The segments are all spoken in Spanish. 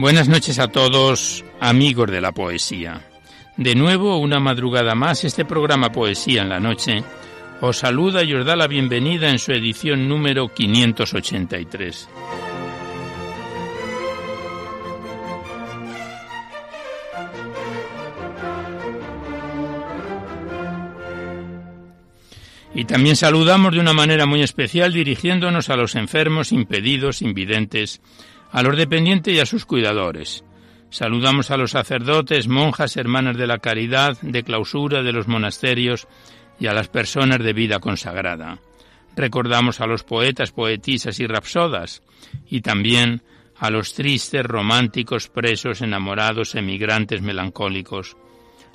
Buenas noches a todos, amigos de la poesía. De nuevo, una madrugada más, este programa Poesía en la Noche os saluda y os da la bienvenida en su edición número 583. Y también saludamos de una manera muy especial dirigiéndonos a los enfermos, impedidos, invidentes, a los dependientes y a sus cuidadores. Saludamos a los sacerdotes, monjas, hermanas de la caridad, de clausura de los monasterios y a las personas de vida consagrada. Recordamos a los poetas, poetisas y rapsodas y también a los tristes, románticos, presos, enamorados, emigrantes, melancólicos,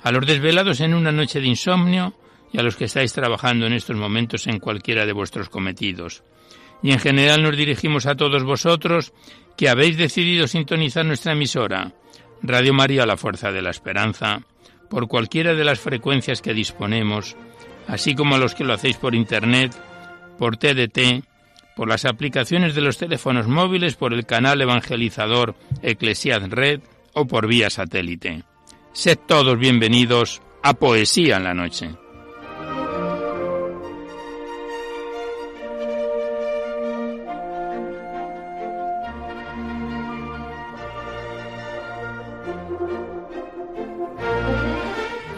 a los desvelados en una noche de insomnio y a los que estáis trabajando en estos momentos en cualquiera de vuestros cometidos. Y en general nos dirigimos a todos vosotros que habéis decidido sintonizar nuestra emisora, Radio María La Fuerza de la Esperanza, por cualquiera de las frecuencias que disponemos, así como a los que lo hacéis por Internet, por TDT, por las aplicaciones de los teléfonos móviles, por el canal evangelizador Eclesiad Red o por vía satélite. Sed todos bienvenidos a Poesía en la Noche.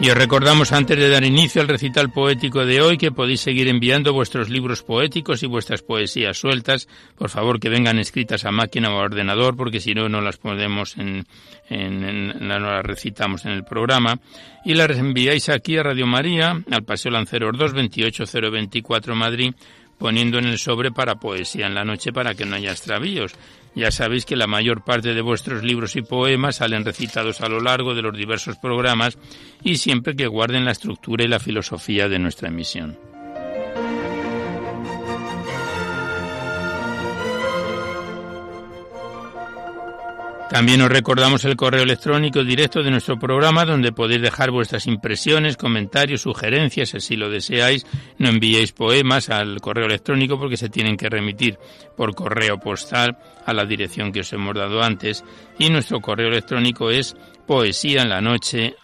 Y os recordamos antes de dar inicio al recital poético de hoy que podéis seguir enviando vuestros libros poéticos y vuestras poesías sueltas. Por favor, que vengan escritas a máquina o a ordenador, porque si no, no las podemos en, en, no las recitamos en el programa. Y las enviáis aquí a Radio María, al Paseo Lanceros 2, 28024 Madrid, poniendo en el sobre para poesía en la noche para que no haya extravíos. Ya sabéis que la mayor parte de vuestros libros y poemas salen recitados a lo largo de los diversos programas y siempre que guarden la estructura y la filosofía de nuestra emisión. También os recordamos el correo electrónico directo de nuestro programa donde podéis dejar vuestras impresiones, comentarios, sugerencias, si lo deseáis. No enviéis poemas al correo electrónico porque se tienen que remitir por correo postal a la dirección que os hemos dado antes. Y nuestro correo electrónico es poesía la noche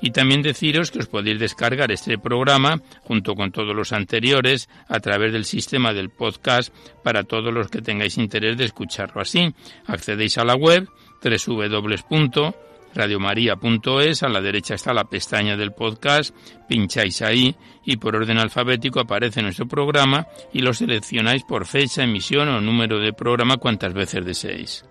y también deciros que os podéis descargar este programa junto con todos los anteriores a través del sistema del podcast para todos los que tengáis interés de escucharlo así. Accedéis a la web www.radiomaria.es, a la derecha está la pestaña del podcast, pincháis ahí y por orden alfabético aparece nuestro programa y lo seleccionáis por fecha, emisión o número de programa cuantas veces deseéis.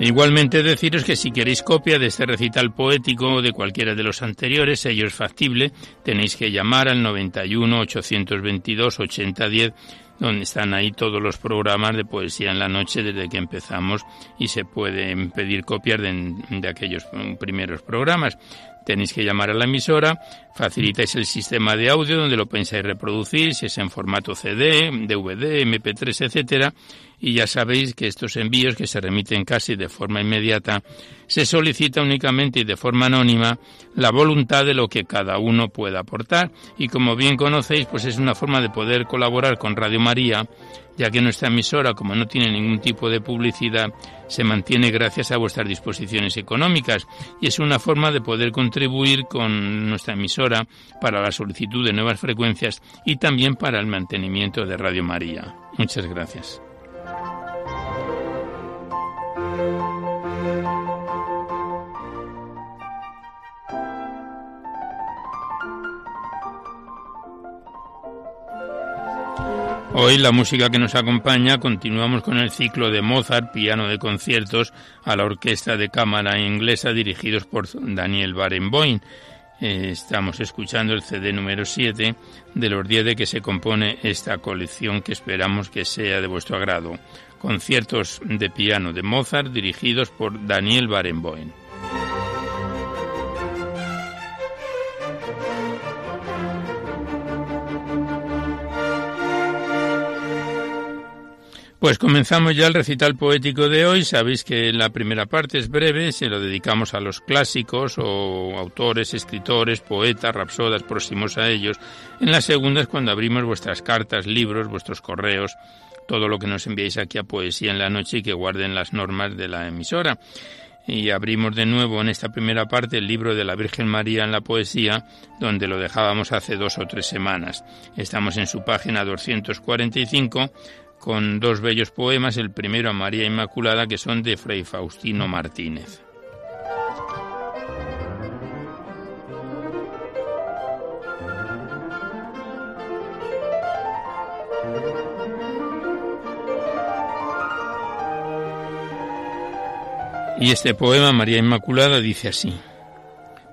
Igualmente deciros que si queréis copia de este recital poético o de cualquiera de los anteriores, ello es factible, tenéis que llamar al 91 822 8010 donde están ahí todos los programas de poesía en la noche desde que empezamos y se pueden pedir copias de, aquellos primeros programas. Tenéis que llamar a la emisora, facilitáis el sistema de audio donde lo pensáis reproducir, si es en formato CD, DVD, MP3, etcétera, y ya sabéis que estos envíos que se remiten casi de forma inmediata, se solicita únicamente y de forma anónima la voluntad de lo que cada uno pueda aportar y como bien conocéis, pues es una forma de poder colaborar con Radio María ya que nuestra emisora, como no tiene ningún tipo de publicidad, se mantiene gracias a vuestras disposiciones económicas y es una forma de poder contribuir con nuestra emisora para la solicitud de nuevas frecuencias y también para el mantenimiento de Radio María. Muchas gracias. Hoy la música que nos acompaña continuamos con el ciclo de Mozart, piano de conciertos a la orquesta de cámara inglesa dirigidos por Daniel Barenboim. Estamos escuchando el CD número 7 de los 10 de que se compone esta colección que esperamos que sea de vuestro agrado. Conciertos de piano de Mozart dirigidos por Daniel Barenboim. Pues comenzamos ya el recital poético de hoy. Sabéis que la primera parte es breve, se lo dedicamos a los clásicos o autores, escritores, poetas, rapsodas próximos a ellos. En la segunda es cuando abrimos vuestras cartas, libros, vuestros correos, todo lo que nos enviáis aquí a Poesía en la Noche y que guarden las normas de la emisora. Y abrimos de nuevo en esta primera parte el libro de la Virgen María en la poesía, donde lo dejábamos hace dos o tres semanas. Estamos en su página 245 con dos bellos poemas, el primero a María Inmaculada, que son de Fray Faustino Martínez. Y este poema, María Inmaculada, dice así.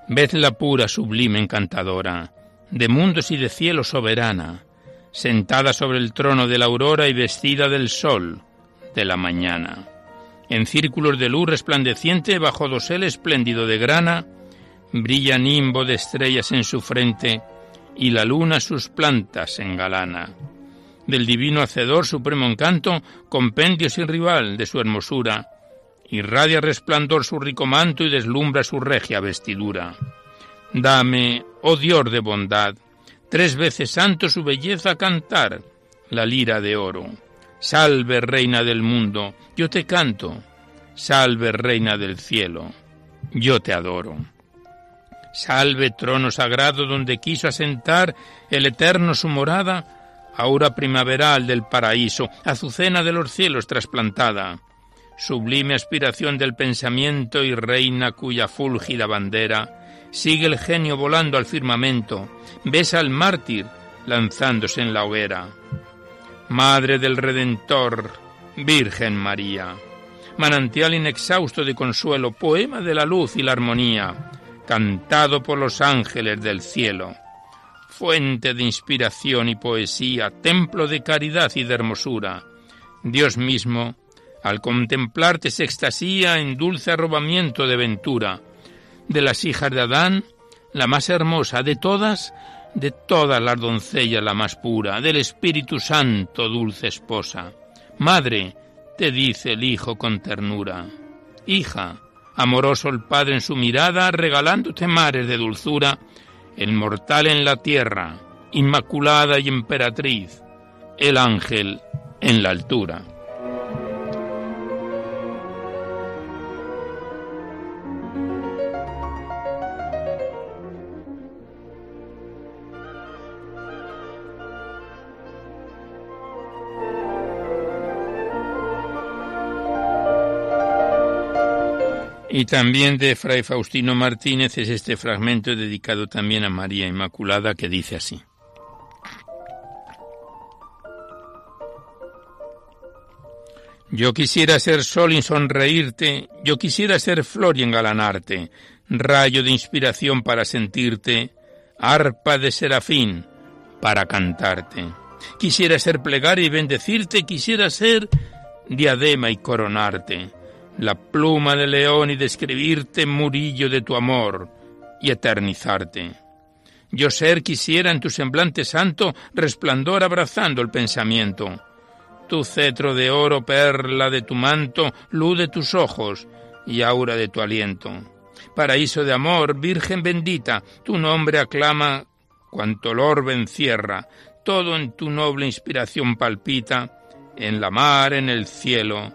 Vedla pura, sublime, encantadora, de mundos y de cielo soberana, sentada sobre el trono de la aurora y vestida del sol de la mañana. En círculos de luz resplandeciente bajo dosel espléndido de grana, brilla nimbo de estrellas en su frente y la luna sus plantas engalana. Del divino hacedor supremo encanto, compendio sin rival de su hermosura, irradia resplandor su rico manto y deslumbra su regia vestidura. Dame, oh Dios de bondad, Tres veces santo su belleza cantar, la lira de oro. Salve, reina del mundo, yo te canto. Salve, reina del cielo, yo te adoro. Salve, trono sagrado donde quiso asentar el eterno su morada, aura primaveral del paraíso, azucena de los cielos trasplantada, sublime aspiración del pensamiento y reina cuya fúlgida bandera sigue el genio volando al firmamento, besa al mártir lanzándose en la hoguera. Madre del Redentor, Virgen María, manantial inexhausto de consuelo, poema de la luz y la armonía, cantado por los ángeles del cielo, fuente de inspiración y poesía, templo de caridad y de hermosura. Dios mismo, al contemplarte se extasía en dulce arrobamiento de ventura, de las hijas de Adán, la más hermosa de todas, de todas las doncellas la más pura, del Espíritu Santo, dulce esposa. Madre, te dice el Hijo con ternura. Hija, amoroso el Padre en su mirada, regalándote mares de dulzura, el mortal en la tierra, inmaculada y emperatriz, el ángel en la altura. Y también de Fray Faustino Martínez es este fragmento dedicado también a María Inmaculada que dice así. Yo quisiera ser sol y sonreírte, yo quisiera ser flor y engalanarte, rayo de inspiración para sentirte, arpa de serafín para cantarte. Quisiera ser plegaria y bendecirte, quisiera ser diadema y coronarte la pluma de león y describirte murillo de tu amor y eternizarte. Yo ser quisiera en tu semblante santo resplandor abrazando el pensamiento. Tu cetro de oro, perla de tu manto, luz de tus ojos y aura de tu aliento. Paraíso de amor, Virgen bendita, tu nombre aclama cuanto el orbe encierra, todo en tu noble inspiración palpita, en la mar, en el cielo,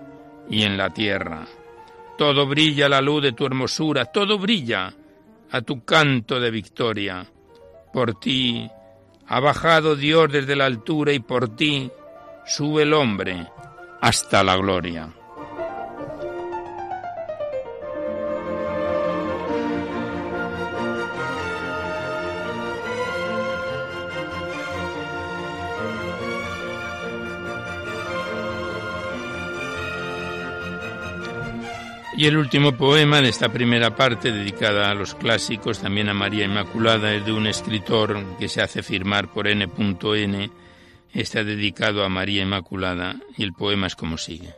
y en la tierra. Todo brilla a la luz de tu hermosura, todo brilla a tu canto de victoria. Por ti ha bajado Dios desde la altura y por ti sube el hombre hasta la gloria. Y el último poema de esta primera parte, dedicada a los clásicos, también a María Inmaculada, es de un escritor que se hace firmar por N.N. Está dedicado a María Inmaculada y el poema es como sigue.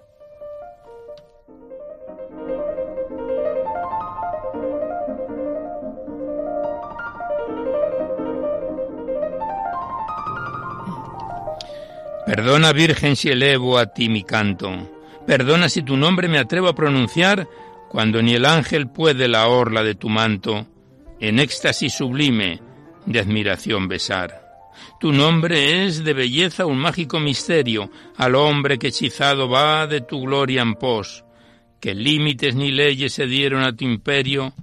Perdona, Virgen, si elevo a ti mi canto. Perdona si tu nombre me atrevo a pronunciar cuando ni el ángel puede la orla de tu manto en éxtasis sublime de admiración besar. Tu nombre es de belleza un mágico misterio al hombre que hechizado va de tu gloria en pos, que límites ni leyes se dieron a tu imperio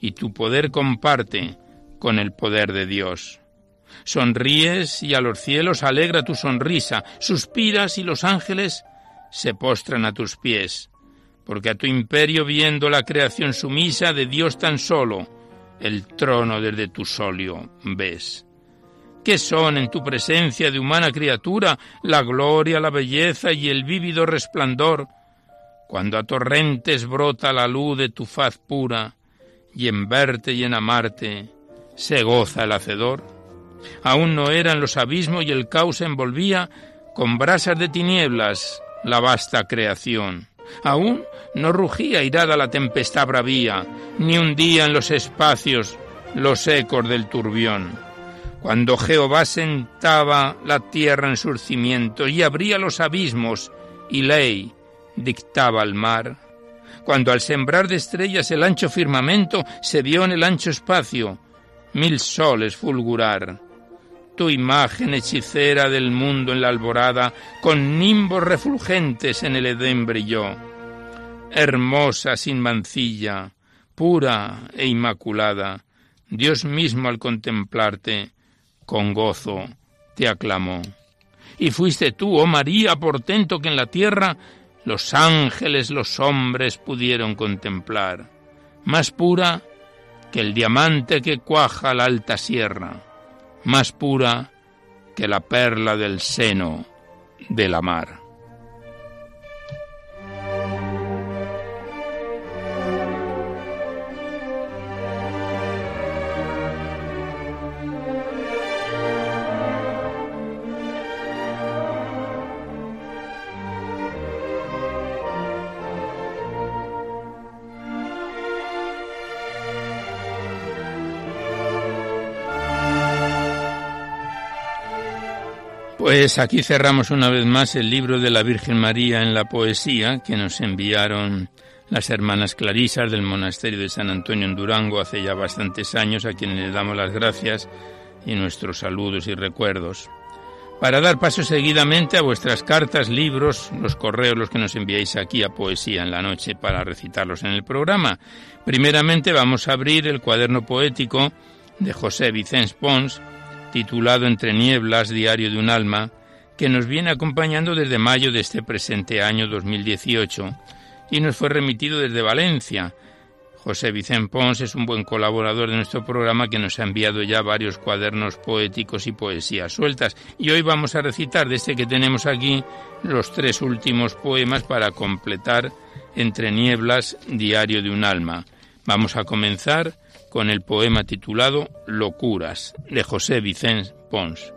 y tu poder comparte con el poder de Dios. Sonríes y a los cielos alegra tu sonrisa, suspiras y los ángeles se postran a tus pies, porque a tu imperio viendo la creación sumisa de Dios tan solo, el trono desde tu solio ves. ¿Qué son en tu presencia de humana criatura la gloria, la belleza y el vívido resplandor, cuando a torrentes brota la luz de tu faz pura, y en verte y en amarte se goza el hacedor? Aún no eran los abismos y el caos envolvía con brasas de tinieblas la vasta creación. Aún no rugía irada la tempestad bravía, ni hundía en los espacios los ecos del turbión. Cuando Jehová sentaba la tierra en surcimiento y abría los abismos y ley dictaba al mar, cuando al sembrar de estrellas el ancho firmamento se vio en el ancho espacio mil soles fulgurar, tu imagen hechicera del mundo en la alborada, con nimbos refulgentes en el Edén brilló. Hermosa sin mancilla, pura e inmaculada, Dios mismo al contemplarte, con gozo te aclamó. Y fuiste tú, oh María, portento que en la tierra los ángeles, los hombres pudieron contemplar, más pura que el diamante que cuaja la alta sierra más pura que la perla del seno de la mar. Pues aquí cerramos una vez más el libro de la Virgen María en la poesía que nos enviaron las hermanas Clarisas del monasterio de San Antonio en Durango hace ya bastantes años, a quienes les damos las gracias y nuestros saludos y recuerdos. Para dar paso seguidamente a vuestras cartas, libros, los correos, los que nos enviáis aquí a Poesía en la Noche para recitarlos en el programa. Primeramente vamos a abrir el cuaderno poético de José Vicens Pons, titulado Entre Nieblas, Diario de un Alma, que nos viene acompañando desde mayo de este presente año 2018 y nos fue remitido desde Valencia. José Vicente Pons es un buen colaborador de nuestro programa que nos ha enviado ya varios cuadernos poéticos y poesías sueltas. Y hoy vamos a recitar de este que tenemos aquí los tres últimos poemas para completar Entre Nieblas, Diario de un Alma. Vamos a comenzar con el poema titulado Locuras de José Vicens Pons.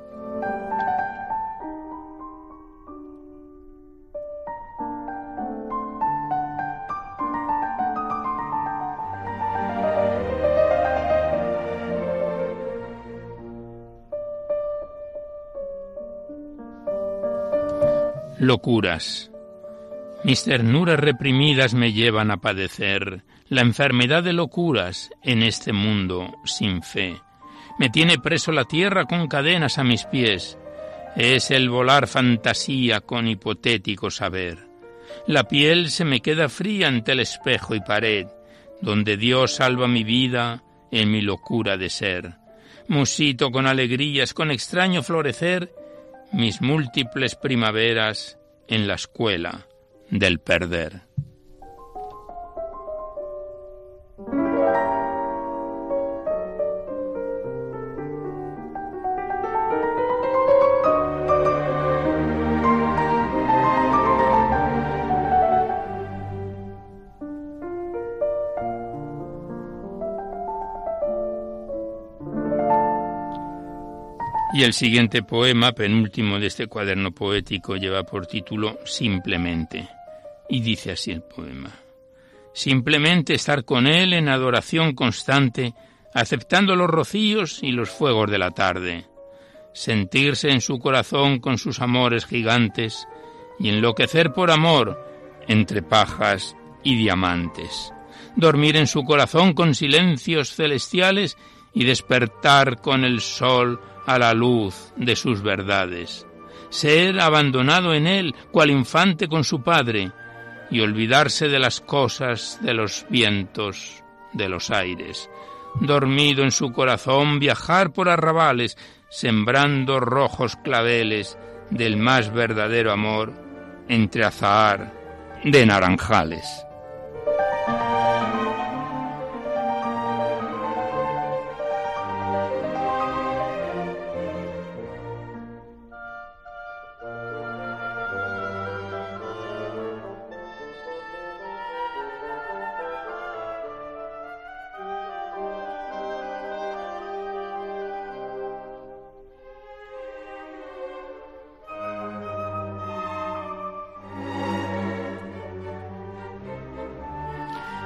Locuras. Mis ternuras reprimidas me llevan a padecer la enfermedad de locuras en este mundo sin fe. Me tiene preso la tierra con cadenas a mis pies. Es el volar fantasía con hipotético saber. La piel se me queda fría ante el espejo y pared, donde Dios salva mi vida en mi locura de ser. Musito con alegrías, con extraño florecer, mis múltiples primaveras en la escuela del perder. Y el siguiente poema, penúltimo de este cuaderno poético, lleva por título Simplemente. Y dice así el poema. Simplemente estar con Él en adoración constante, aceptando los rocíos y los fuegos de la tarde. Sentirse en su corazón con sus amores gigantes y enloquecer por amor entre pajas y diamantes. Dormir en su corazón con silencios celestiales y despertar con el sol a la luz de sus verdades, ser abandonado en él cual infante con su padre, y olvidarse de las cosas, de los vientos, de los aires, dormido en su corazón viajar por arrabales, sembrando rojos claveles del más verdadero amor entre azahar de naranjales.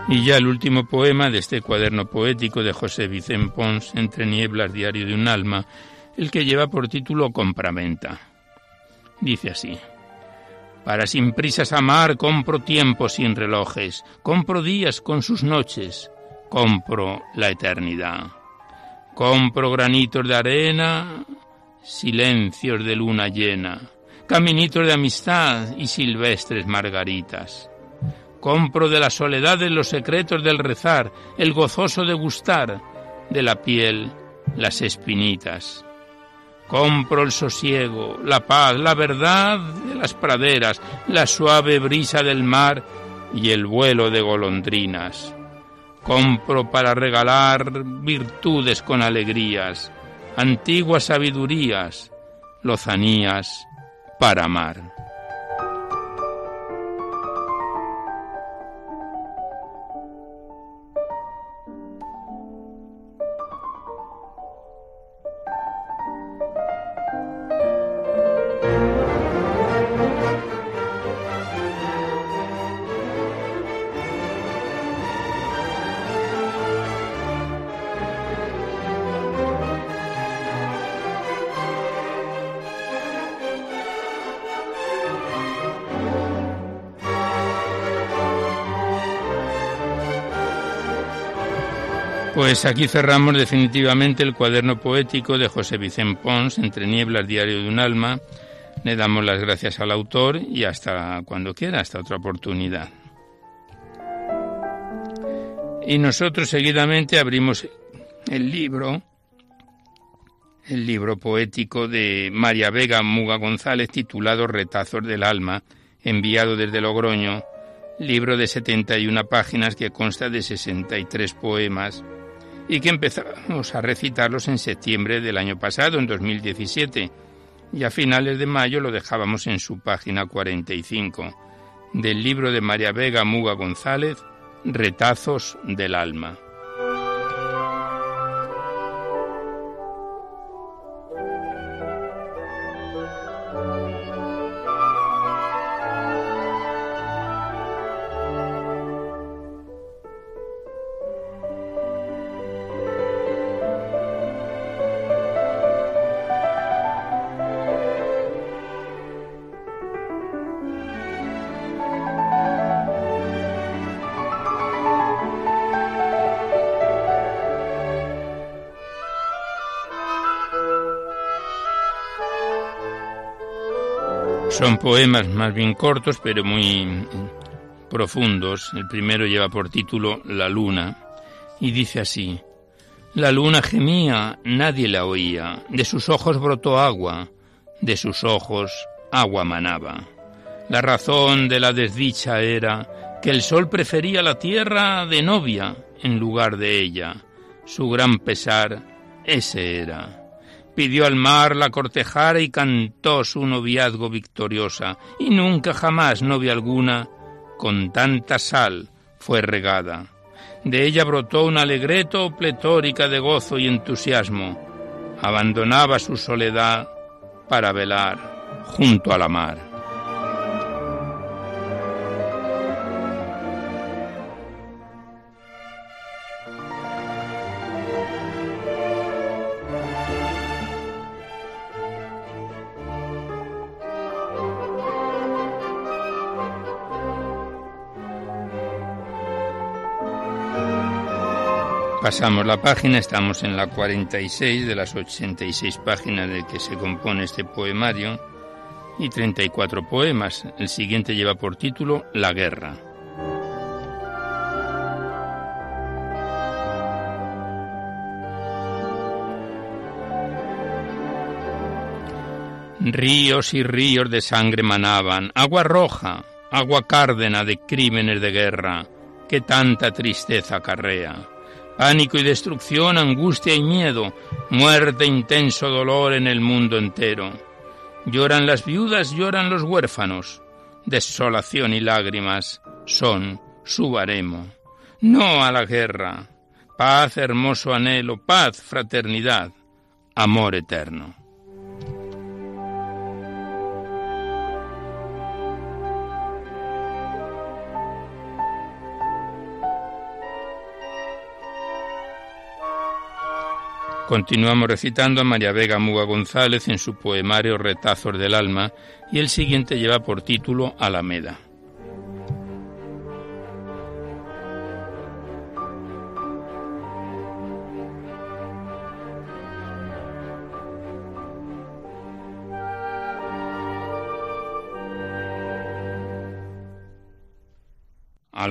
Y ya el último poema de este cuaderno poético de José Vicente Pons, Entre nieblas, diario de un alma, el que lleva por título Compraventa. Dice así. Para sin prisas amar compro tiempo sin relojes, compro días con sus noches, compro la eternidad. Compro granitos de arena, silencios de luna llena, caminitos de amistad y silvestres margaritas Compro de la soledad de los secretos del rezar, el gozoso de gustar, de la piel las espinitas. Compro el sosiego, la paz, la verdad de las praderas, la suave brisa del mar y el vuelo de golondrinas. Compro para regalar virtudes con alegrías, antiguas sabidurías, lozanías para amar. Pues aquí cerramos definitivamente el cuaderno poético de José Vicente Pons, Entre nieblas, diario de un alma. Le damos las gracias al autor y hasta cuando quiera, hasta otra oportunidad. Y nosotros seguidamente abrimos el libro, el libro poético de María Vega Muga González titulado Retazos del Alma, enviado desde Logroño, libro de 71 páginas que consta de 63 poemas y que empezamos a recitarlos en septiembre del año pasado, en 2017, y a finales de mayo lo dejábamos en su página 45 del libro de María Vega Muga González, Retazos del Alma. Poemas más bien cortos, pero muy profundos. El primero lleva por título La luna y dice así. La luna gemía, nadie la oía, de sus ojos brotó agua, de sus ojos agua manaba. La razón de la desdicha era que el sol prefería la tierra de novia en lugar de ella. Su gran pesar ese era pidió al mar la cortejara y cantó su noviazgo victoriosa, y nunca jamás novia alguna con tanta sal fue regada. De ella brotó un alegreto pletórica de gozo y entusiasmo, abandonaba su soledad para velar junto a la mar. Pasamos la página, estamos en la 46 de las 86 páginas de que se compone este poemario y 34 poemas. El siguiente lleva por título La guerra. Ríos y ríos de sangre manaban, agua roja, agua cárdena de crímenes de guerra, que tanta tristeza acarrea pánico y destrucción, angustia y miedo, muerte intenso dolor en el mundo entero. Lloran las viudas, lloran los huérfanos, desolación y lágrimas son su baremo. No a la guerra, paz, hermoso anhelo, paz, fraternidad, amor eterno. Continuamos recitando a María Vega Muga González en su poemario Retazos del Alma y el siguiente lleva por título Alameda.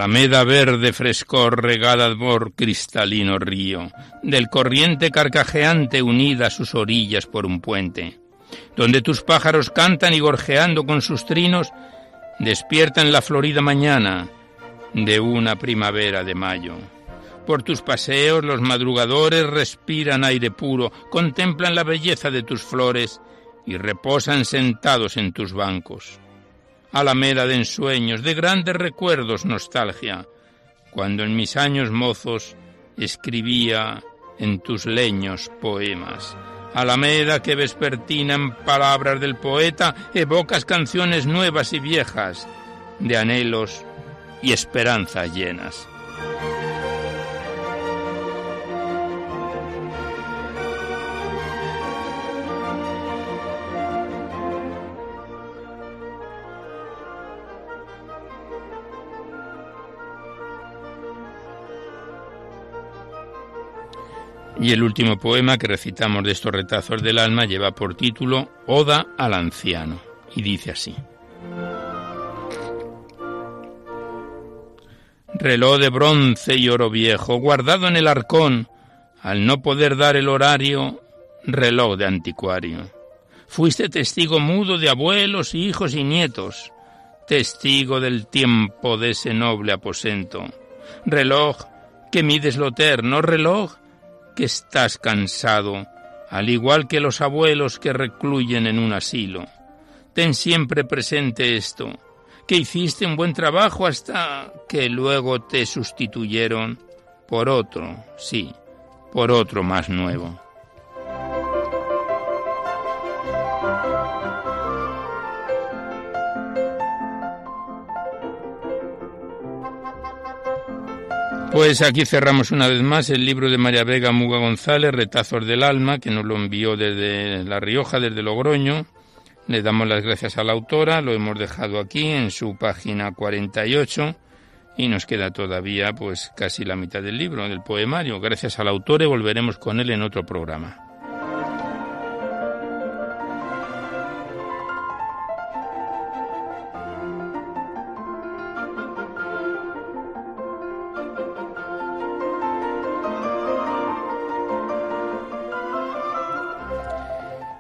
Alameda verde frescor regada por cristalino río, del corriente carcajeante unida a sus orillas por un puente, donde tus pájaros cantan y gorjeando con sus trinos despiertan la florida mañana de una primavera de mayo. Por tus paseos los madrugadores respiran aire puro, contemplan la belleza de tus flores y reposan sentados en tus bancos alameda de ensueños, de grandes recuerdos, nostalgia, cuando en mis años mozos escribía en tus leños poemas. Alameda que vespertina en palabras del poeta evocas canciones nuevas y viejas, de anhelos y esperanzas llenas. Y el último poema que recitamos de estos retazos del alma lleva por título Oda al anciano y dice así. Reloj de bronce y oro viejo, guardado en el arcón, al no poder dar el horario, reloj de anticuario. Fuiste testigo mudo de abuelos, hijos y nietos, testigo del tiempo de ese noble aposento. Reloj que mides lo eterno, reloj que estás cansado, al igual que los abuelos que recluyen en un asilo. Ten siempre presente esto, que hiciste un buen trabajo hasta que luego te sustituyeron por otro, sí, por otro más nuevo. Pues aquí cerramos una vez más el libro de María Vega Muga González, Retazos del Alma, que nos lo envió desde La Rioja, desde Logroño. Le damos las gracias a la autora, lo hemos dejado aquí en su página 48 y nos queda todavía pues casi la mitad del libro, del poemario. Gracias al autor y volveremos con él en otro programa.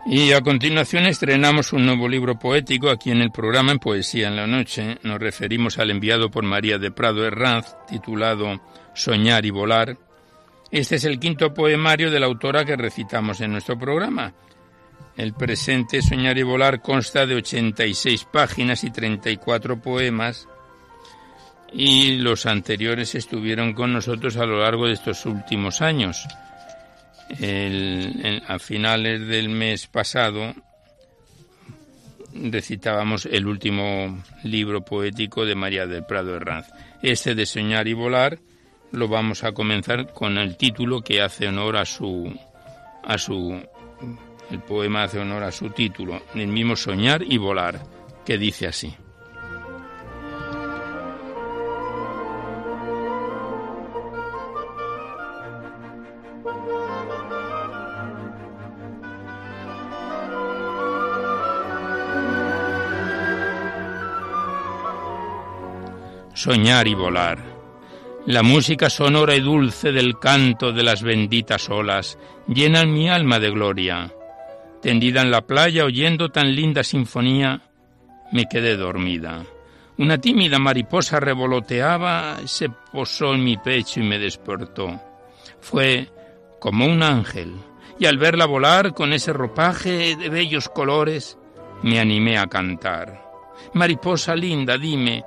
Y a continuación estrenamos un nuevo libro poético aquí en el programa en Poesía en la Noche. Nos referimos al enviado por María de Prado Herranz, titulado Soñar y Volar. Este es el quinto poemario de la autora que recitamos en nuestro programa. El presente Soñar y Volar consta de 86 páginas y 34 poemas y los anteriores estuvieron con nosotros a lo largo de estos últimos años. A finales del mes pasado recitábamos el último libro poético de María del Prado Herranz. Este de Soñar y Volar lo vamos a comenzar con el título que hace honor a su a su el poema hace honor a su título, el mismo Soñar y Volar, que dice así. Soñar y volar. La música sonora y dulce del canto de las benditas olas llenan mi alma de gloria. Tendida en la playa oyendo tan linda sinfonía, me quedé dormida. Una tímida mariposa revoloteaba, se posó en mi pecho y me despertó. Fue como un ángel, y al verla volar con ese ropaje de bellos colores, me animé a cantar. Mariposa linda, dime,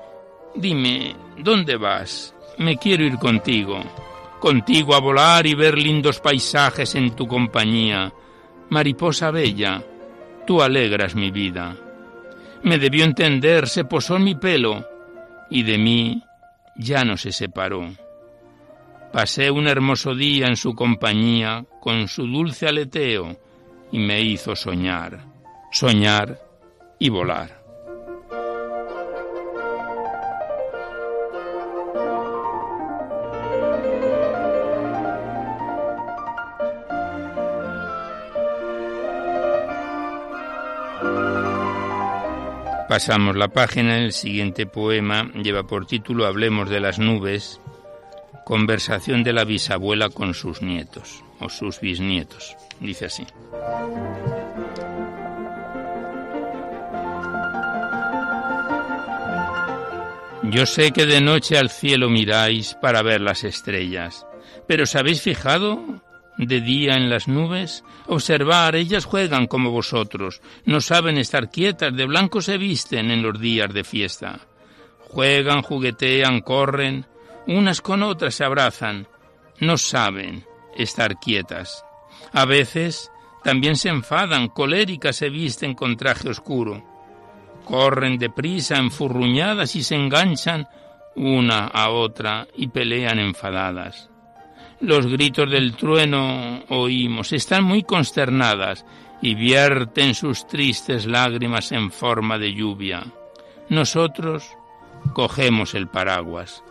Dime, ¿dónde vas? Me quiero ir contigo, contigo a volar y ver lindos paisajes en tu compañía. Mariposa bella, tú alegras mi vida. Me debió entender, se posó en mi pelo y de mí ya no se separó. Pasé un hermoso día en su compañía con su dulce aleteo y me hizo soñar, soñar y volar. Pasamos la página, el siguiente poema lleva por título Hablemos de las nubes, conversación de la bisabuela con sus nietos o sus bisnietos. Dice así. Yo sé que de noche al cielo miráis para ver las estrellas, pero ¿os habéis fijado de día en las nubes? Observar, ellas juegan como vosotros, no saben estar quietas, de blanco se visten en los días de fiesta. Juegan, juguetean, corren, unas con otras se abrazan, no saben estar quietas. A veces también se enfadan, coléricas se visten con traje oscuro. Corren deprisa, enfurruñadas y se enganchan una a otra y pelean enfadadas. Los gritos del trueno oímos, están muy consternadas y vierten sus tristes lágrimas en forma de lluvia. Nosotros cogemos el paraguas.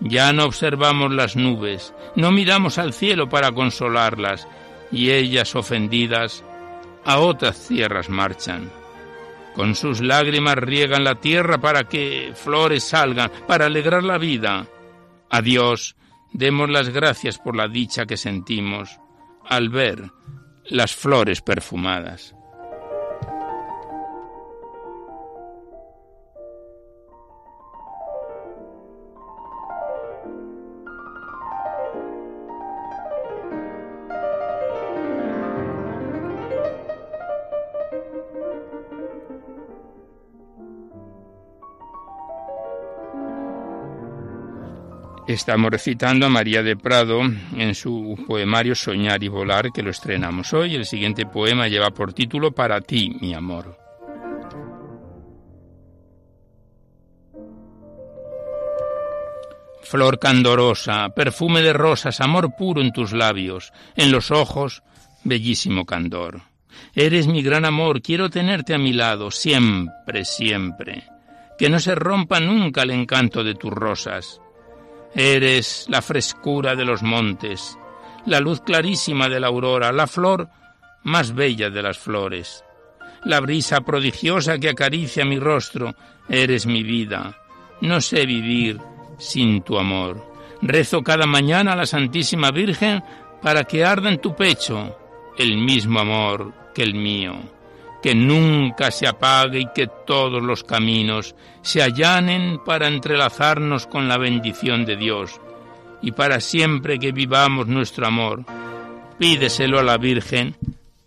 Ya no observamos las nubes, no miramos al cielo para consolarlas, y ellas ofendidas a otras tierras marchan. Con sus lágrimas riegan la tierra para que flores salgan, para alegrar la vida. Adiós, Demos las gracias por la dicha que sentimos al ver las flores perfumadas. Estamos recitando a María de Prado en su poemario Soñar y Volar, que lo estrenamos hoy. El siguiente poema lleva por título Para ti, mi amor. Flor candorosa, perfume de rosas, amor puro en tus labios, en los ojos, bellísimo candor. Eres mi gran amor, quiero tenerte a mi lado, siempre, siempre. Que no se rompa nunca el encanto de tus rosas Eres la frescura de los montes, la luz clarísima de la aurora, la flor más bella de las flores, la brisa prodigiosa que acaricia mi rostro, eres mi vida. No sé vivir sin tu amor. Rezo cada mañana a la Santísima Virgen para que arda en tu pecho el mismo amor que el mío que nunca se apague y que todos los caminos se allanen para entrelazarnos con la bendición de Dios y para siempre que vivamos nuestro amor. Pídeselo a la Virgen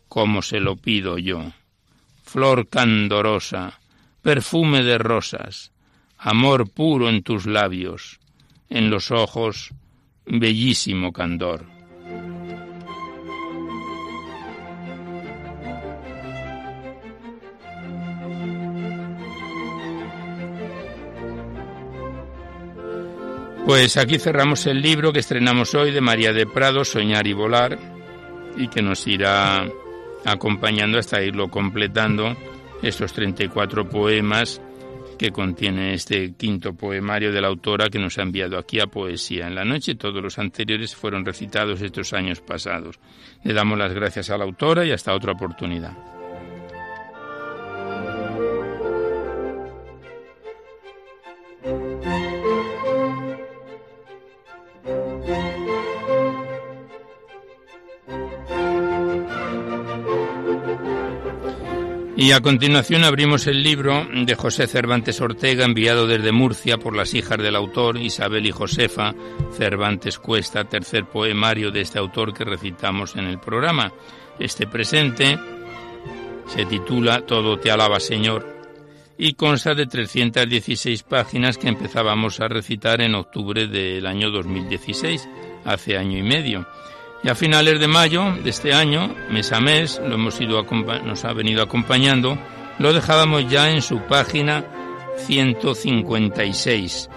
como se lo pido yo. Flor candorosa, perfume de rosas, amor puro en tus labios, en los ojos bellísimo candor. Pues aquí cerramos el libro que estrenamos hoy de María de Prado, Soñar y Volar, y que nos irá acompañando hasta irlo completando estos 34 poemas que contiene este quinto poemario de la autora que nos ha enviado aquí a Poesía en la Noche. Todos los anteriores fueron recitados estos años pasados. Le damos las gracias a la autora y hasta otra oportunidad. Y a continuación abrimos el libro de José Cervantes Ortega, enviado desde Murcia por las hijas del autor, Isabel y Josefa Cervantes Cuesta, tercer poemario de este autor que recitamos en el programa. Este presente se titula Todo te alaba Señor y consta de 316 páginas que empezábamos a recitar en octubre del año 2016, hace año y medio. Y a finales de mayo de este año, mes a mes, lo hemos ido nos ha venido acompañando, lo dejábamos ya en su página 156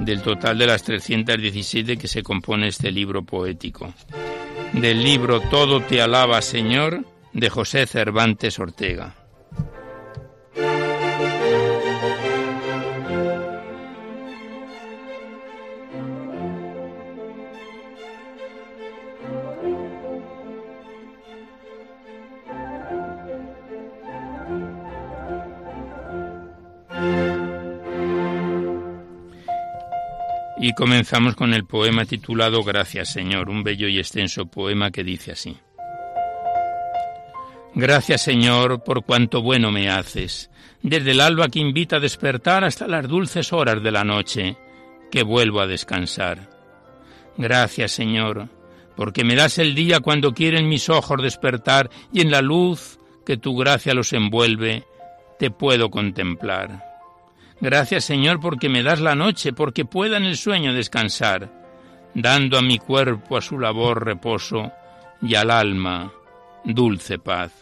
del total de las 316 de que se compone este libro poético. Del libro Todo te alaba Señor de José Cervantes Ortega. Comenzamos con el poema titulado Gracias Señor, un bello y extenso poema que dice así. Gracias Señor por cuanto bueno me haces, desde el alba que invita a despertar hasta las dulces horas de la noche, que vuelvo a descansar. Gracias Señor, porque me das el día cuando quieren mis ojos despertar y en la luz que tu gracia los envuelve, te puedo contemplar. Gracias Señor porque me das la noche, porque pueda en el sueño descansar, dando a mi cuerpo a su labor reposo y al alma dulce paz.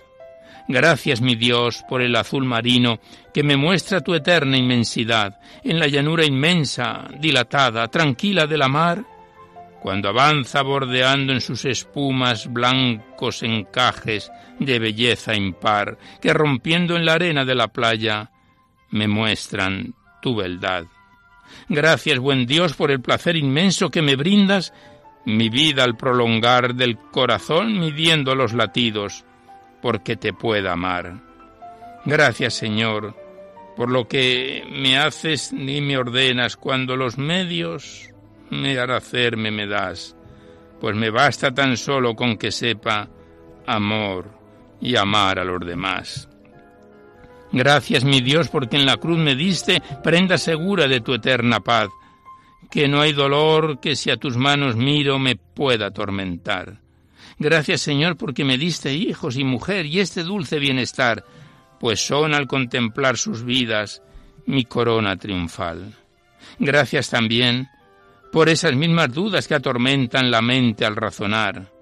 Gracias mi Dios por el azul marino que me muestra tu eterna inmensidad, en la llanura inmensa, dilatada, tranquila de la mar, cuando avanza bordeando en sus espumas blancos encajes de belleza impar, que rompiendo en la arena de la playa me muestran tu beldad. Gracias, buen Dios, por el placer inmenso que me brindas, mi vida al prolongar del corazón midiendo los latidos, porque te pueda amar. Gracias, Señor, por lo que me haces ni me ordenas cuando los medios me hacerme me das, pues me basta tan solo con que sepa amor y amar a los demás. Gracias, mi Dios, porque en la cruz me diste prenda segura de tu eterna paz, que no hay dolor que si a tus manos miro me pueda atormentar. Gracias, Señor, porque me diste hijos y mujer y este dulce bienestar, pues son al contemplar sus vidas mi corona triunfal. Gracias también por esas mismas dudas que atormentan la mente al razonar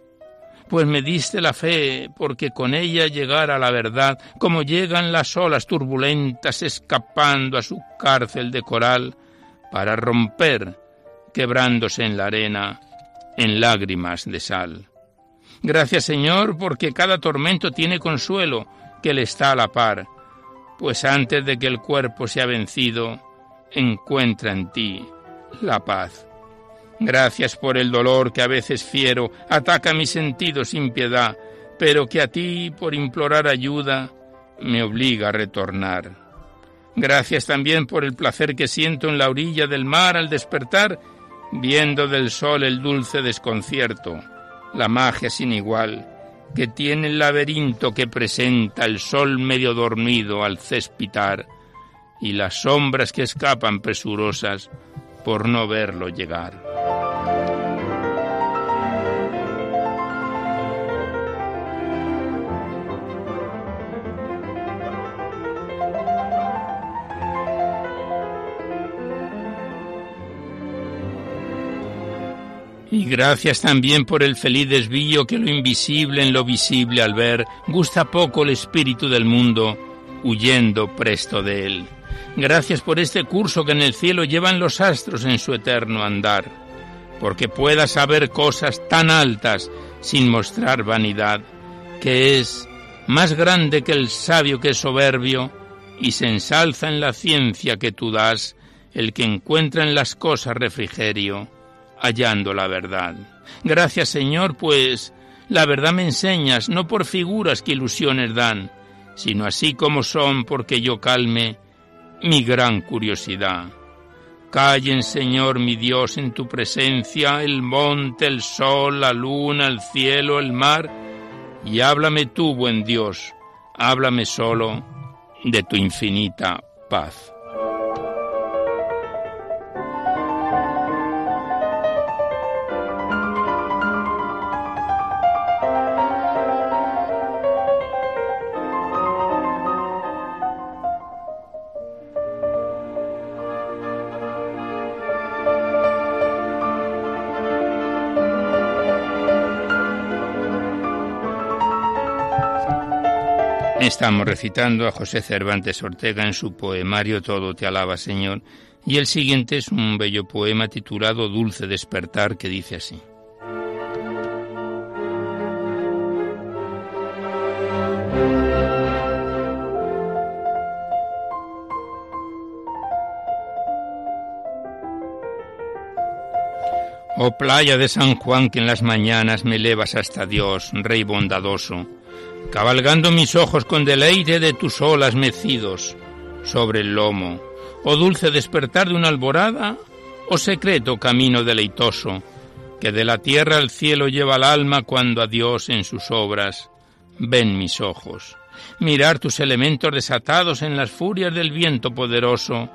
pues me diste la fe, porque con ella llegara la verdad, como llegan las olas turbulentas escapando a su cárcel de coral, para romper, quebrándose en la arena, en lágrimas de sal. Gracias Señor, porque cada tormento tiene consuelo, que le está a la par, pues antes de que el cuerpo sea vencido, encuentra en ti la paz. Gracias por el dolor que a veces fiero ataca mis sentidos sin piedad, pero que a ti, por implorar ayuda, me obliga a retornar. Gracias también por el placer que siento en la orilla del mar al despertar, viendo del sol el dulce desconcierto, la magia sin igual, que tiene el laberinto que presenta el sol medio dormido al cespitar, y las sombras que escapan presurosas por no verlo llegar. Y gracias también por el feliz desvío que lo invisible en lo visible al ver gusta poco el espíritu del mundo, huyendo presto de él. Gracias por este curso que en el cielo llevan los astros en su eterno andar, porque pueda saber cosas tan altas sin mostrar vanidad, que es más grande que el sabio que es soberbio, y se ensalza en la ciencia que tú das el que encuentra en las cosas refrigerio, hallando la verdad. Gracias Señor, pues la verdad me enseñas, no por figuras que ilusiones dan, sino así como son porque yo calme mi gran curiosidad. Callen, Señor mi Dios, en tu presencia el monte, el sol, la luna, el cielo, el mar, y háblame tú, buen Dios, háblame solo de tu infinita paz. Estamos recitando a José Cervantes Ortega en su poemario Todo te alaba, Señor, y el siguiente es un bello poema titulado Dulce despertar que dice así. Oh playa de San Juan que en las mañanas me elevas hasta Dios, Rey bondadoso, cabalgando mis ojos con deleite de tus olas mecidos sobre el lomo, o dulce despertar de una alborada, o secreto camino deleitoso, que de la tierra al cielo lleva el alma cuando a Dios en sus obras ven mis ojos. Mirar tus elementos desatados en las furias del viento poderoso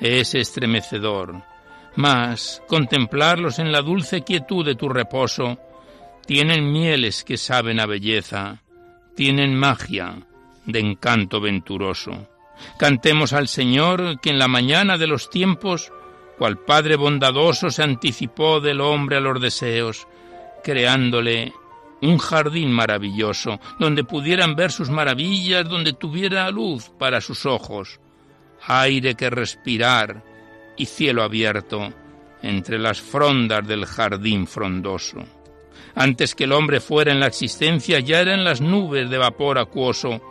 es estremecedor, mas contemplarlos en la dulce quietud de tu reposo tienen mieles que saben a belleza tienen magia de encanto venturoso. Cantemos al Señor que en la mañana de los tiempos, cual Padre bondadoso se anticipó del hombre a los deseos, creándole un jardín maravilloso, donde pudieran ver sus maravillas, donde tuviera luz para sus ojos, aire que respirar y cielo abierto entre las frondas del jardín frondoso. Antes que el hombre fuera en la existencia, ya eran las nubes de vapor acuoso,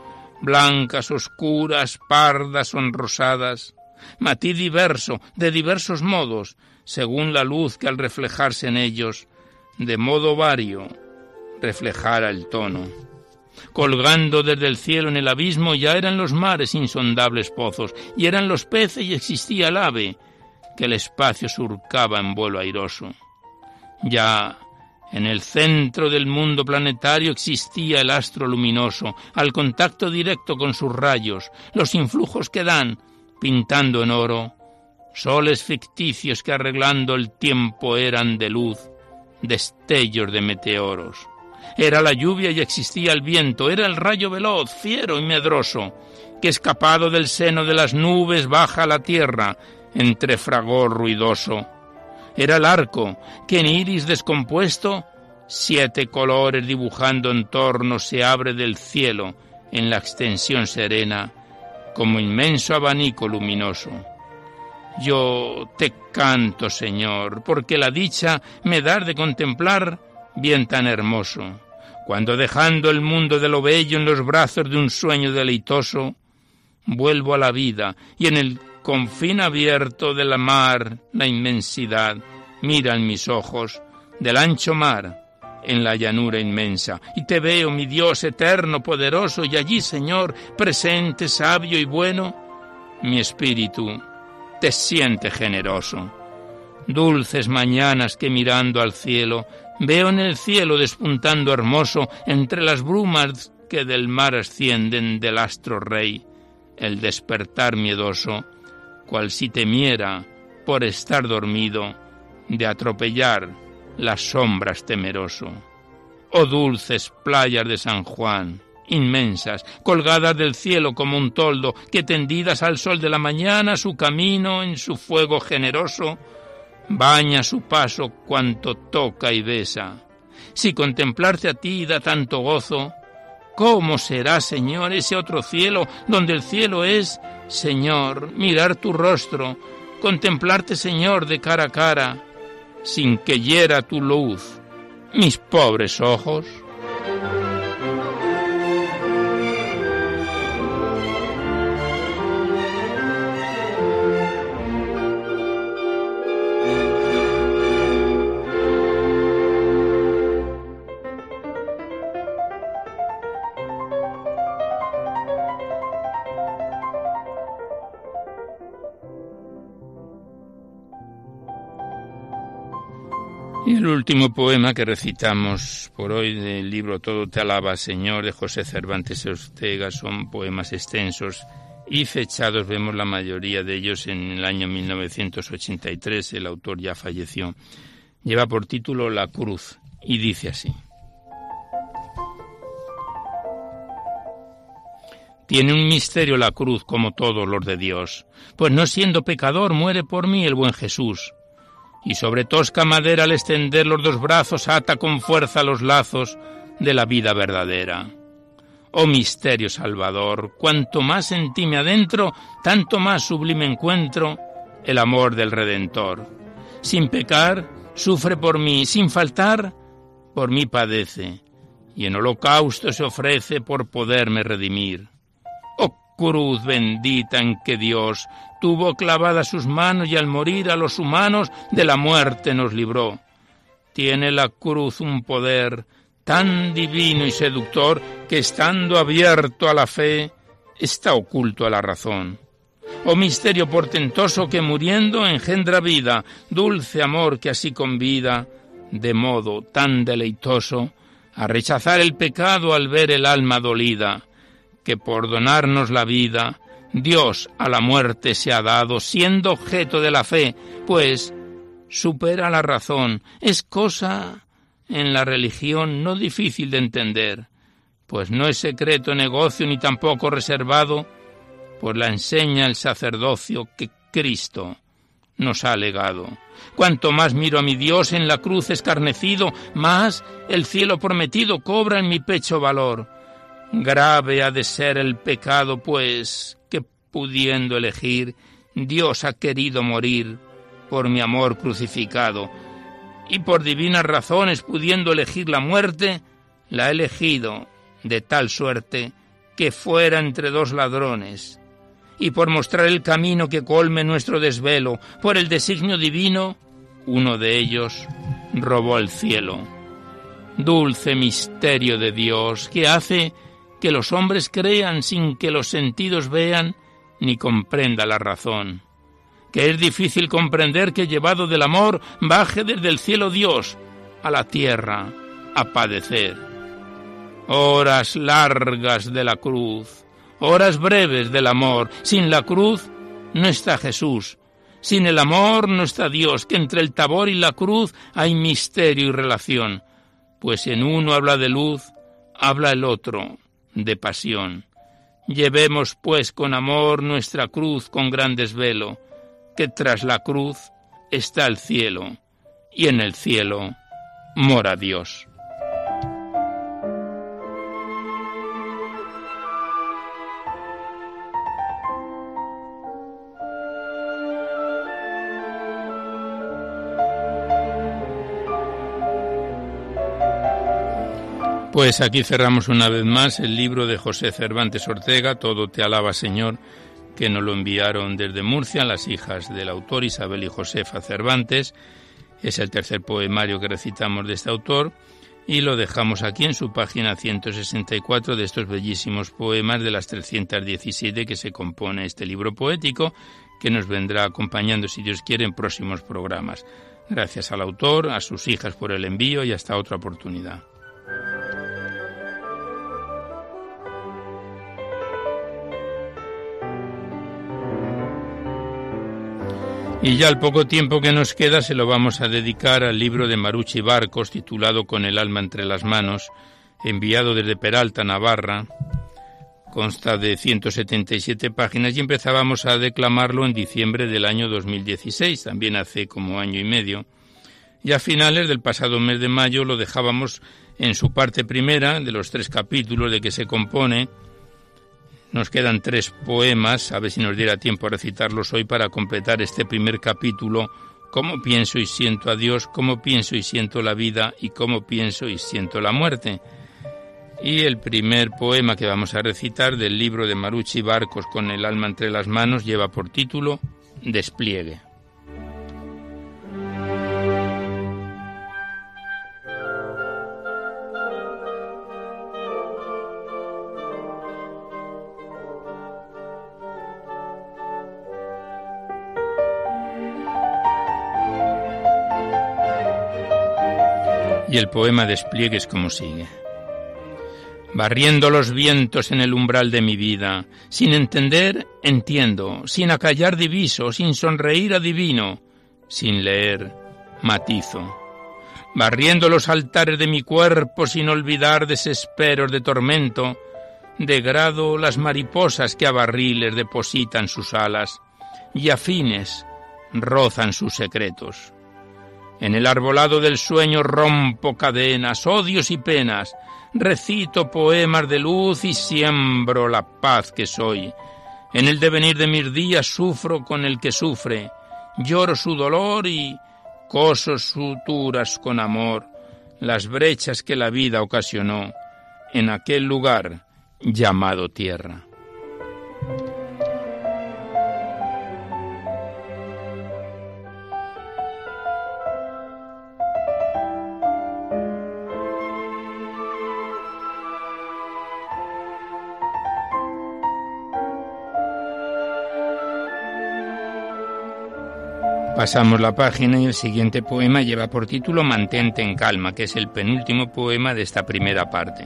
blancas, oscuras, pardas, sonrosadas, matiz diverso, de diversos modos, según la luz que al reflejarse en ellos, de modo vario, reflejara el tono. Colgando desde el cielo en el abismo ya eran los mares insondables pozos, y eran los peces y existía el ave, que el espacio surcaba en vuelo airoso. Ya en el centro del mundo planetario existía el astro luminoso, al contacto directo con sus rayos, los influjos que dan, pintando en oro, soles ficticios que arreglando el tiempo eran de luz, destellos de meteoros. Era la lluvia y existía el viento, era el rayo veloz, fiero y medroso, que escapado del seno de las nubes baja a la tierra, entre fragor ruidoso era el arco, que en iris descompuesto, siete colores dibujando en torno se abre del cielo en la extensión serena, como inmenso abanico luminoso. Yo te canto, Señor, porque la dicha me da de contemplar bien tan hermoso, cuando dejando el mundo de lo bello en los brazos de un sueño deleitoso, vuelvo a la vida y en el confín abierto de la mar, la inmensidad, miran mis ojos del ancho mar en la llanura inmensa, y te veo, mi Dios eterno, poderoso, y allí, Señor, presente, sabio y bueno, mi espíritu te siente generoso. Dulces mañanas que mirando al cielo, veo en el cielo despuntando hermoso, entre las brumas que del mar ascienden del astro rey, el despertar miedoso, cual si temiera por estar dormido de atropellar las sombras temeroso. Oh dulces playas de San Juan, inmensas, colgadas del cielo como un toldo, que tendidas al sol de la mañana su camino en su fuego generoso, baña su paso cuanto toca y besa. Si contemplarte a ti da tanto gozo, ¿Cómo será, Señor, ese otro cielo donde el cielo es, Señor, mirar tu rostro, contemplarte, Señor, de cara a cara, sin que hiera tu luz mis pobres ojos? Último poema que recitamos por hoy del libro Todo te alaba, Señor, de José Cervantes Ortega, son poemas extensos y fechados, vemos la mayoría de ellos en el año 1983, el autor ya falleció. Lleva por título La Cruz y dice así. Tiene un misterio la cruz como todos los de Dios, pues no siendo pecador muere por mí el buen Jesús y sobre tosca madera al extender los dos brazos ata con fuerza los lazos de la vida verdadera. Oh misterio salvador, cuanto más en ti me adentro, tanto más sublime encuentro el amor del Redentor. Sin pecar, sufre por mí, sin faltar, por mí padece, y en holocausto se ofrece por poderme redimir cruz bendita en que Dios tuvo clavadas sus manos y al morir a los humanos de la muerte nos libró. Tiene la cruz un poder tan divino y seductor que estando abierto a la fe, está oculto a la razón. Oh misterio portentoso que muriendo engendra vida, dulce amor que así convida, de modo tan deleitoso, a rechazar el pecado al ver el alma dolida que por donarnos la vida, Dios a la muerte se ha dado, siendo objeto de la fe, pues supera la razón, es cosa en la religión no difícil de entender, pues no es secreto negocio ni tampoco reservado, pues la enseña el sacerdocio que Cristo nos ha legado. Cuanto más miro a mi Dios en la cruz escarnecido, más el cielo prometido cobra en mi pecho valor. Grave ha de ser el pecado, pues, pudiendo elegir, Dios ha querido morir por mi amor crucificado, y por divinas razones, pudiendo elegir la muerte, la ha elegido de tal suerte que fuera entre dos ladrones, y por mostrar el camino que colme nuestro desvelo, por el designio divino, uno de ellos robó el cielo. Dulce misterio de Dios que hace que los hombres crean sin que los sentidos vean ni comprenda la razón, que es difícil comprender que llevado del amor baje desde el cielo Dios a la tierra a padecer. Horas largas de la cruz, horas breves del amor, sin la cruz no está Jesús, sin el amor no está Dios, que entre el tabor y la cruz hay misterio y relación, pues en uno habla de luz, habla el otro, de pasión. Llevemos pues con amor nuestra cruz con gran desvelo, que tras la cruz está el cielo, y en el cielo mora Dios. Pues aquí cerramos una vez más el libro de José Cervantes Ortega, Todo te alaba Señor, que nos lo enviaron desde Murcia las hijas del autor Isabel y Josefa Cervantes. Es el tercer poemario que recitamos de este autor y lo dejamos aquí en su página 164 de estos bellísimos poemas de las 317 que se compone este libro poético que nos vendrá acompañando, si Dios quiere, en próximos programas. Gracias al autor, a sus hijas por el envío y hasta otra oportunidad. Y ya al poco tiempo que nos queda se lo vamos a dedicar al libro de Maruchi Barcos titulado Con el alma entre las manos, enviado desde Peralta, Navarra. Consta de 177 páginas y empezábamos a declamarlo en diciembre del año 2016, también hace como año y medio. Y a finales del pasado mes de mayo lo dejábamos En su parte primera, de los tres capítulos de que se compone, nos quedan tres poemas, a ver si nos diera tiempo a recitarlos hoy para completar este primer capítulo, cómo pienso y siento a Dios, cómo pienso y siento la vida y cómo pienso y siento la muerte. Y el primer poema que vamos a recitar del libro de Marucci Barcos con el alma entre las manos lleva por título Despliegue. Y el poema despliegue es como sigue barriendo los vientos en el umbral de mi vida. Sin entender, entiendo, sin acallar diviso, sin sonreír adivino, sin leer, matizo. Barriendo los altares de mi cuerpo sin olvidar desesperos de tormento, degrado las mariposas que a barriles depositan sus alas y afines rozan sus secretos. En el arbolado del sueño rompo cadenas, odios y penas, recito poemas de luz y siembro la paz que soy. En el devenir de mis días sufro con el que sufre, lloro su dolor y coso suturas con amor las brechas que la vida ocasionó en aquel lugar llamado tierra. Pasamos la página y el siguiente poema lleva por título Mantente en calma, que es el penúltimo poema de esta primera parte.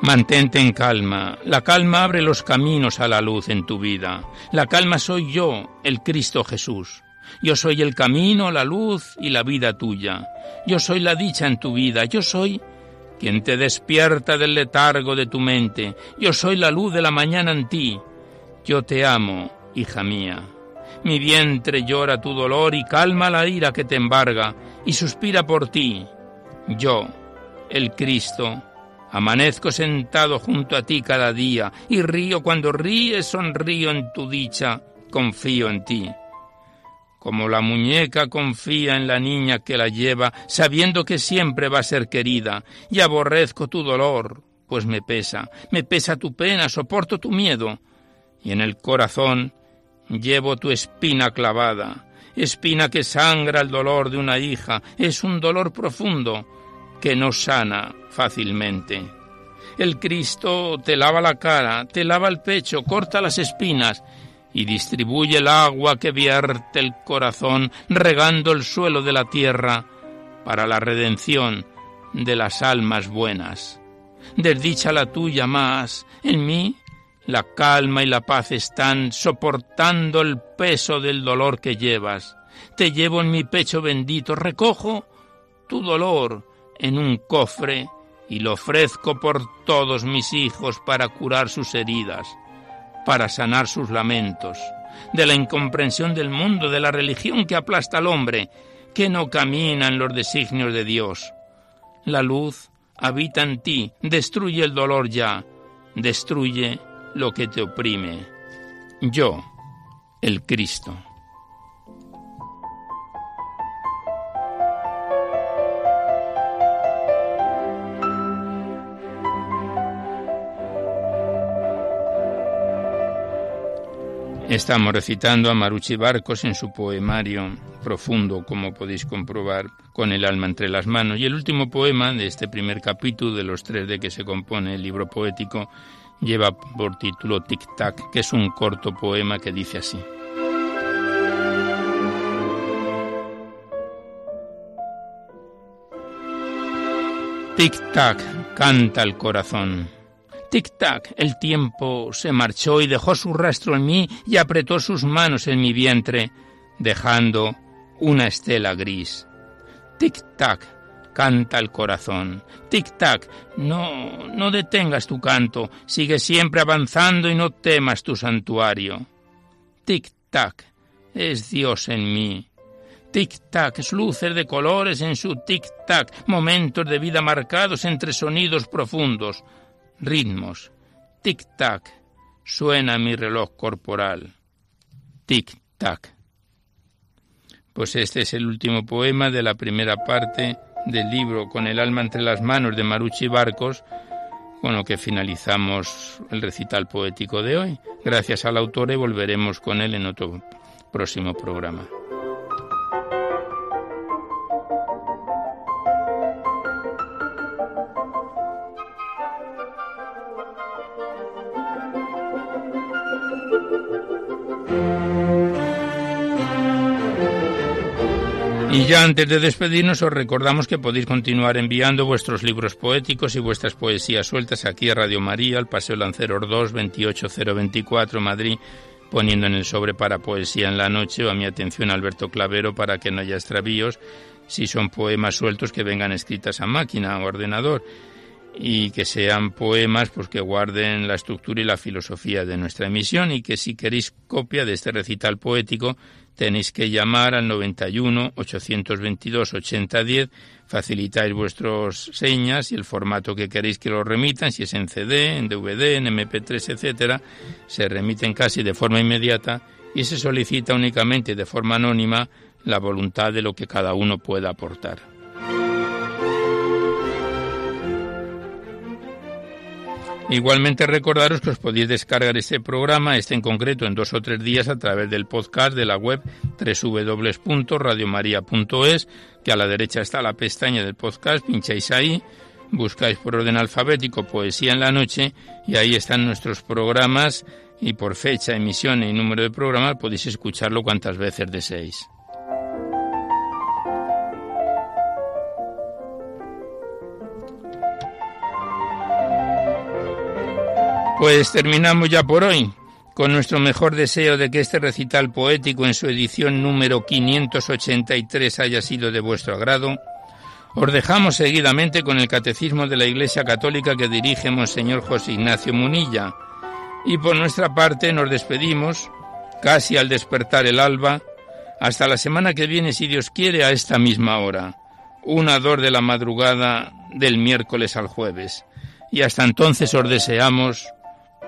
Mantente en calma. La calma abre los caminos a la luz en tu vida. La calma soy yo, el Cristo Jesús. Yo soy el camino, la luz y la vida tuya. Yo soy la dicha en tu vida. Yo soy quien te despierta del letargo de tu mente. Yo soy la luz de la mañana en ti. Yo te amo, hija mía. Mi vientre llora tu dolor y calma la ira que te embarga y suspira por ti. Yo, el Cristo, amanezco sentado junto a ti cada día y río cuando ríes, sonrío en tu dicha, confío en ti como la muñeca confía en la niña que la lleva, sabiendo que siempre va a ser querida, y aborrezco tu dolor, pues me pesa, me pesa tu pena, soporto tu miedo, y en el corazón llevo tu espina clavada, espina que sangra el dolor de una hija, es un dolor profundo que no sana fácilmente. El Cristo te lava la cara, te lava el pecho, corta las espinas, y distribuye el agua que vierte el corazón, regando el suelo de la tierra para la redención de las almas buenas. Desdicha la tuya más, en mí la calma y la paz están soportando el peso del dolor que llevas. Te llevo en mi pecho bendito, recojo tu dolor en un cofre y lo ofrezco por todos mis hijos para curar sus heridas para sanar sus lamentos, de la incomprensión del mundo, de la religión que aplasta al hombre, que no camina en los designios de Dios. La luz habita en ti, destruye el dolor ya, destruye lo que te oprime. Yo, el Cristo. Estamos recitando a Marucci Barcos en su poemario profundo, como podéis comprobar, con el alma entre las manos. Y el último poema de este primer capítulo, de los tres de que se compone el libro poético, lleva por título Tic Tac, que es un corto poema que dice así. Tic Tac, canta el corazón Tic-tac, el tiempo se marchó y dejó su rastro en mí y apretó sus manos en mi vientre, dejando una estela gris. Tic-tac, canta el corazón. Tic-tac, no, no detengas tu canto, sigue siempre avanzando y no temas tu santuario. Tic-tac, es Dios en mí. Tic-tac, luces de colores en su tic-tac, momentos de vida marcados entre sonidos profundos, ritmos. Tic-tac, suena mi reloj corporal. Tic-tac. Pues este es el último poema de la primera parte del libro Con el alma entre las manos de Marucci Barcos, con lo que finalizamos el recital poético de hoy. Gracias al autor y volveremos con él en otro próximo programa. Ya antes de despedirnos os recordamos que podéis continuar enviando vuestros libros poéticos y vuestras poesías sueltas aquí a Radio María, al Paseo Lanceros 2, 28024 Madrid, poniendo en el sobre para poesía en la noche o a mi atención Alberto Clavero para que no haya extravíos si son poemas sueltos que vengan escritas a máquina o ordenador y que sean poemas pues que guarden la estructura y la filosofía de nuestra emisión y que si queréis copia de este recital poético tenéis que llamar al 91 822 8010, facilitáis vuestras señas y el formato que queréis que lo remitan, si es en CD, en DVD, en MP3, etcétera, se remiten casi de forma inmediata y se solicita únicamente de forma anónima la voluntad de lo que cada uno pueda aportar. Igualmente recordaros que os podéis descargar este programa, este en concreto, en dos o tres días a través del podcast de la web www.radiomaria.es, que a la derecha está la pestaña del podcast, pincháis ahí, buscáis por orden alfabético Poesía en la Noche y ahí están nuestros programas y por fecha, emisión y número de programa podéis escucharlo cuantas veces deseéis. Pues terminamos ya por hoy, con nuestro mejor deseo de que este recital poético en su edición número 583 haya sido de vuestro agrado. Os dejamos seguidamente con el Catecismo de la Iglesia Católica que dirige Monseñor José Ignacio Munilla. Y por nuestra parte nos despedimos, casi al despertar el alba, hasta la semana que viene, si Dios quiere, a esta misma hora, una dor de la madrugada del miércoles al jueves. Y hasta entonces os deseamos